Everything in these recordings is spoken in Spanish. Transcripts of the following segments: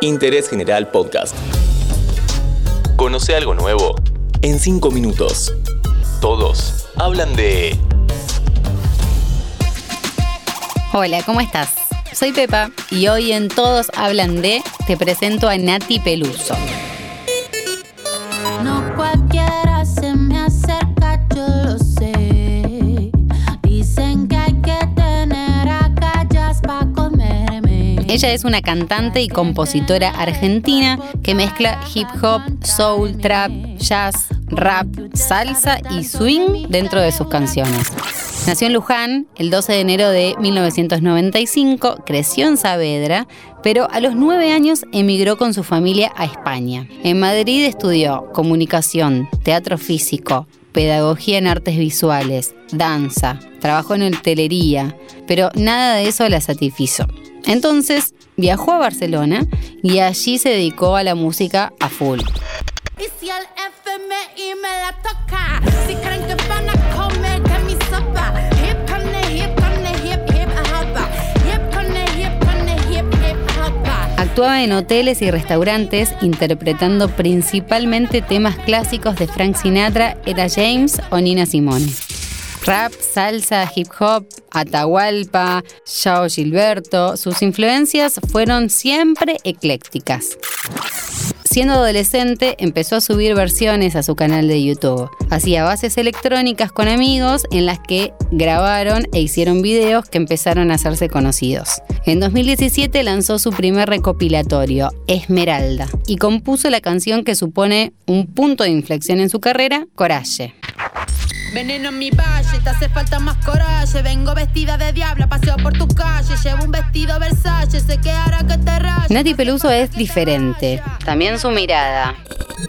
Interés General Podcast. Conoce algo nuevo en 5 minutos. Todos hablan de... Hola, ¿cómo estás? Soy Pepa y hoy en Todos hablan de te presento a Nati Peluso. Ella es una cantante y compositora argentina que mezcla hip hop, soul, trap, jazz, rap, salsa y swing dentro de sus canciones. Nació en Luján el 12 de enero de 1995, creció en Saavedra, pero a los nueve años emigró con su familia a España. En Madrid estudió comunicación, teatro físico, pedagogía en artes visuales, danza, trabajó en hotelería, pero nada de eso la satisfizo. Entonces viajó a Barcelona y allí se dedicó a la música a full. Actuaba en hoteles y restaurantes interpretando principalmente temas clásicos de Frank Sinatra, Etta James o Nina Simone. Rap, salsa, hip hop, Atahualpa, Yao Gilberto, sus influencias fueron siempre eclécticas. Siendo adolescente, empezó a subir versiones a su canal de YouTube. Hacía bases electrónicas con amigos en las que grabaron e hicieron videos que empezaron a hacerse conocidos. En 2017 lanzó su primer recopilatorio, Esmeralda, y compuso la canción que supone un punto de inflexión en su carrera, Coraje. Veneno en mi valle, te hace falta más coraje. Vengo vestida de diabla, paseo por tu calle. Llevo un vestido Versace, sé que hará que te rayes. Nati Peluso es diferente, también su mirada,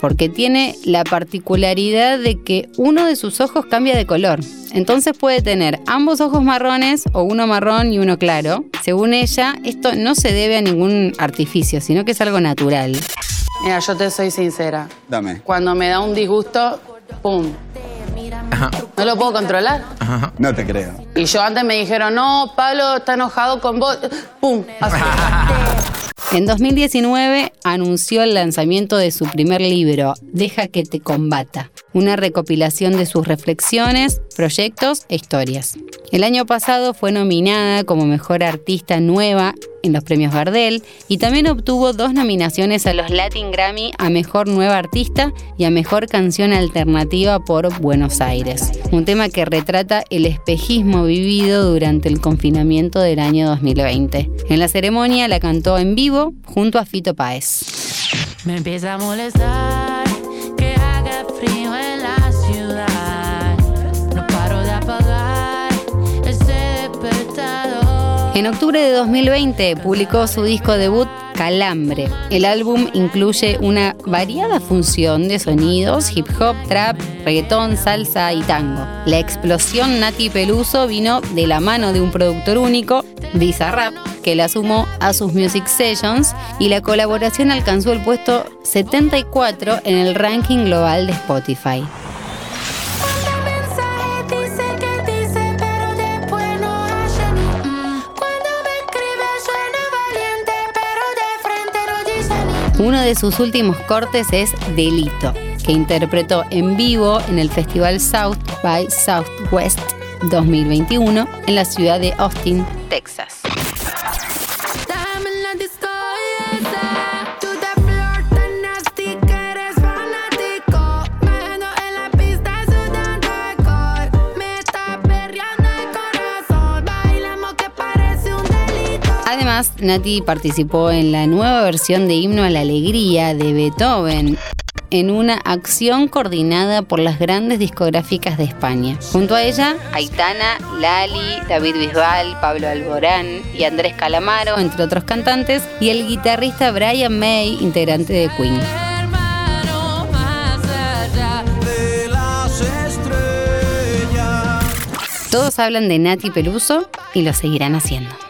porque tiene la particularidad de que uno de sus ojos cambia de color. Entonces puede tener ambos ojos marrones o uno marrón y uno claro. Según ella, esto no se debe a ningún artificio, sino que es algo natural. Mira, yo te soy sincera. Dame. Cuando me da un disgusto, ¡pum! No lo puedo controlar. No te creo. Y yo antes me dijeron, no, Pablo está enojado con vos. ¡Pum! Así. En 2019 anunció el lanzamiento de su primer libro, Deja que te combata, una recopilación de sus reflexiones, proyectos e historias. El año pasado fue nominada como Mejor Artista Nueva en los premios Gardel y también obtuvo dos nominaciones a los Latin Grammy a Mejor Nueva Artista y a Mejor Canción Alternativa por Buenos Aires, un tema que retrata el espejismo vivido durante el confinamiento del año 2020. En la ceremonia la cantó en vivo junto a Fito Páez. Me empieza a molestar En octubre de 2020 publicó su disco debut Calambre. El álbum incluye una variada función de sonidos, hip hop, trap, reggaetón, salsa y tango. La explosión Nati Peluso vino de la mano de un productor único, Bizarrap, que la sumó a sus music sessions y la colaboración alcanzó el puesto 74 en el ranking global de Spotify. Uno de sus últimos cortes es Delito, que interpretó en vivo en el Festival South by Southwest 2021 en la ciudad de Austin, Además, Nati participó en la nueva versión de Himno a la Alegría de Beethoven en una acción coordinada por las grandes discográficas de España. Junto a ella, Aitana, Lali, David Bisbal, Pablo Alborán y Andrés Calamaro, entre otros cantantes, y el guitarrista Brian May, integrante de Queen. Todos hablan de Nati Peluso y lo seguirán haciendo.